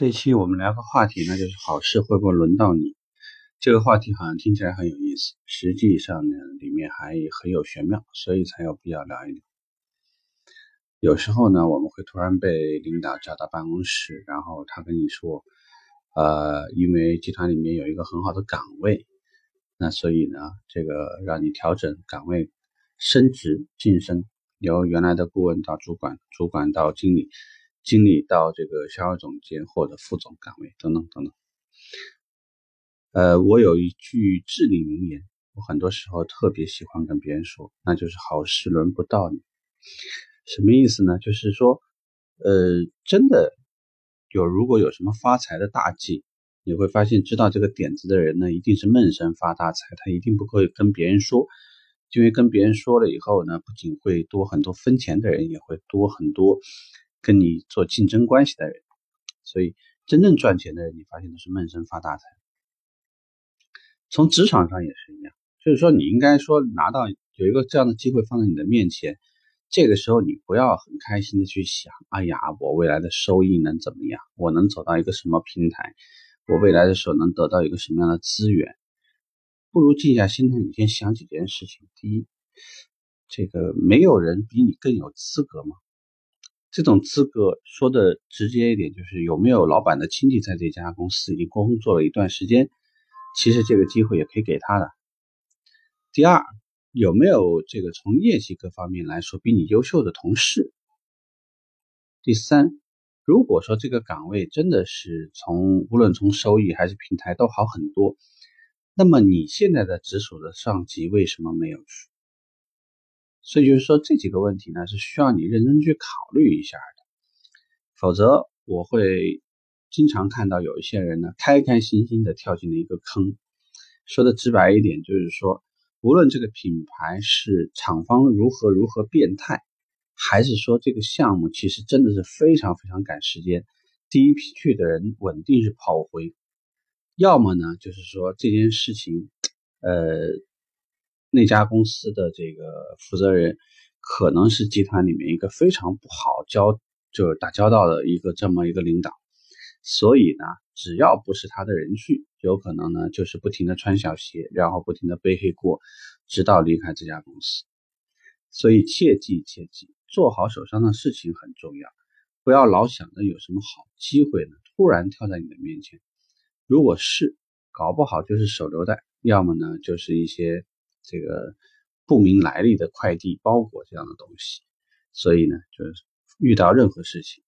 这一期我们聊个话题呢，就是好事会不会轮到你？这个话题好像听起来很有意思，实际上呢，里面还很有玄妙，所以才有必要聊一聊。有时候呢，我们会突然被领导叫到办公室，然后他跟你说，呃，因为集团里面有一个很好的岗位，那所以呢，这个让你调整岗位、升职晋升，由原来的顾问到主管，主管到经理。经理到这个销售总监或者副总岗位等等等等。呃，我有一句至理名言，我很多时候特别喜欢跟别人说，那就是好事轮不到你。什么意思呢？就是说，呃，真的有如果有什么发财的大计，你会发现知道这个点子的人呢，一定是闷声发大财，他一定不会跟别人说，因为跟别人说了以后呢，不仅会多很多分钱的人，也会多很多。跟你做竞争关系的人，所以真正赚钱的人，你发现都是闷声发大财。从职场上也是一样，就是说你应该说拿到有一个这样的机会放在你的面前，这个时候你不要很开心的去想，哎呀，我未来的收益能怎么样？我能走到一个什么平台？我未来的时候能得到一个什么样的资源？不如静下心来，你先想几件事情。第一，这个没有人比你更有资格吗？这种资格说的直接一点，就是有没有老板的亲戚在这家公司已经工作了一段时间，其实这个机会也可以给他的。第二，有没有这个从业绩各方面来说比你优秀的同事？第三，如果说这个岗位真的是从无论从收益还是平台都好很多，那么你现在的直属的上级为什么没有去？所以就是说这几个问题呢，是需要你认真去考虑一下的，否则我会经常看到有一些人呢，开开心心的跳进了一个坑。说的直白一点，就是说，无论这个品牌是厂方如何如何变态，还是说这个项目其实真的是非常非常赶时间，第一批去的人稳定是跑回，要么呢就是说这件事情，呃。那家公司的这个负责人可能是集团里面一个非常不好交，就是打交道的一个这么一个领导，所以呢，只要不是他的人去，有可能呢就是不停的穿小鞋，然后不停的背黑锅，直到离开这家公司。所以切记切记，做好手上的事情很重要，不要老想着有什么好机会呢突然跳在你的面前。如果是，搞不好就是手榴弹，要么呢就是一些。这个不明来历的快递包裹这样的东西，所以呢，就是遇到任何事情，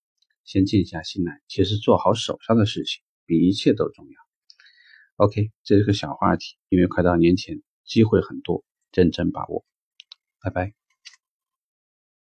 先静下心来，其实做好手上的事情比一切都重要。OK，这是个小话题，因为快到年前，机会很多，认真把握。拜拜。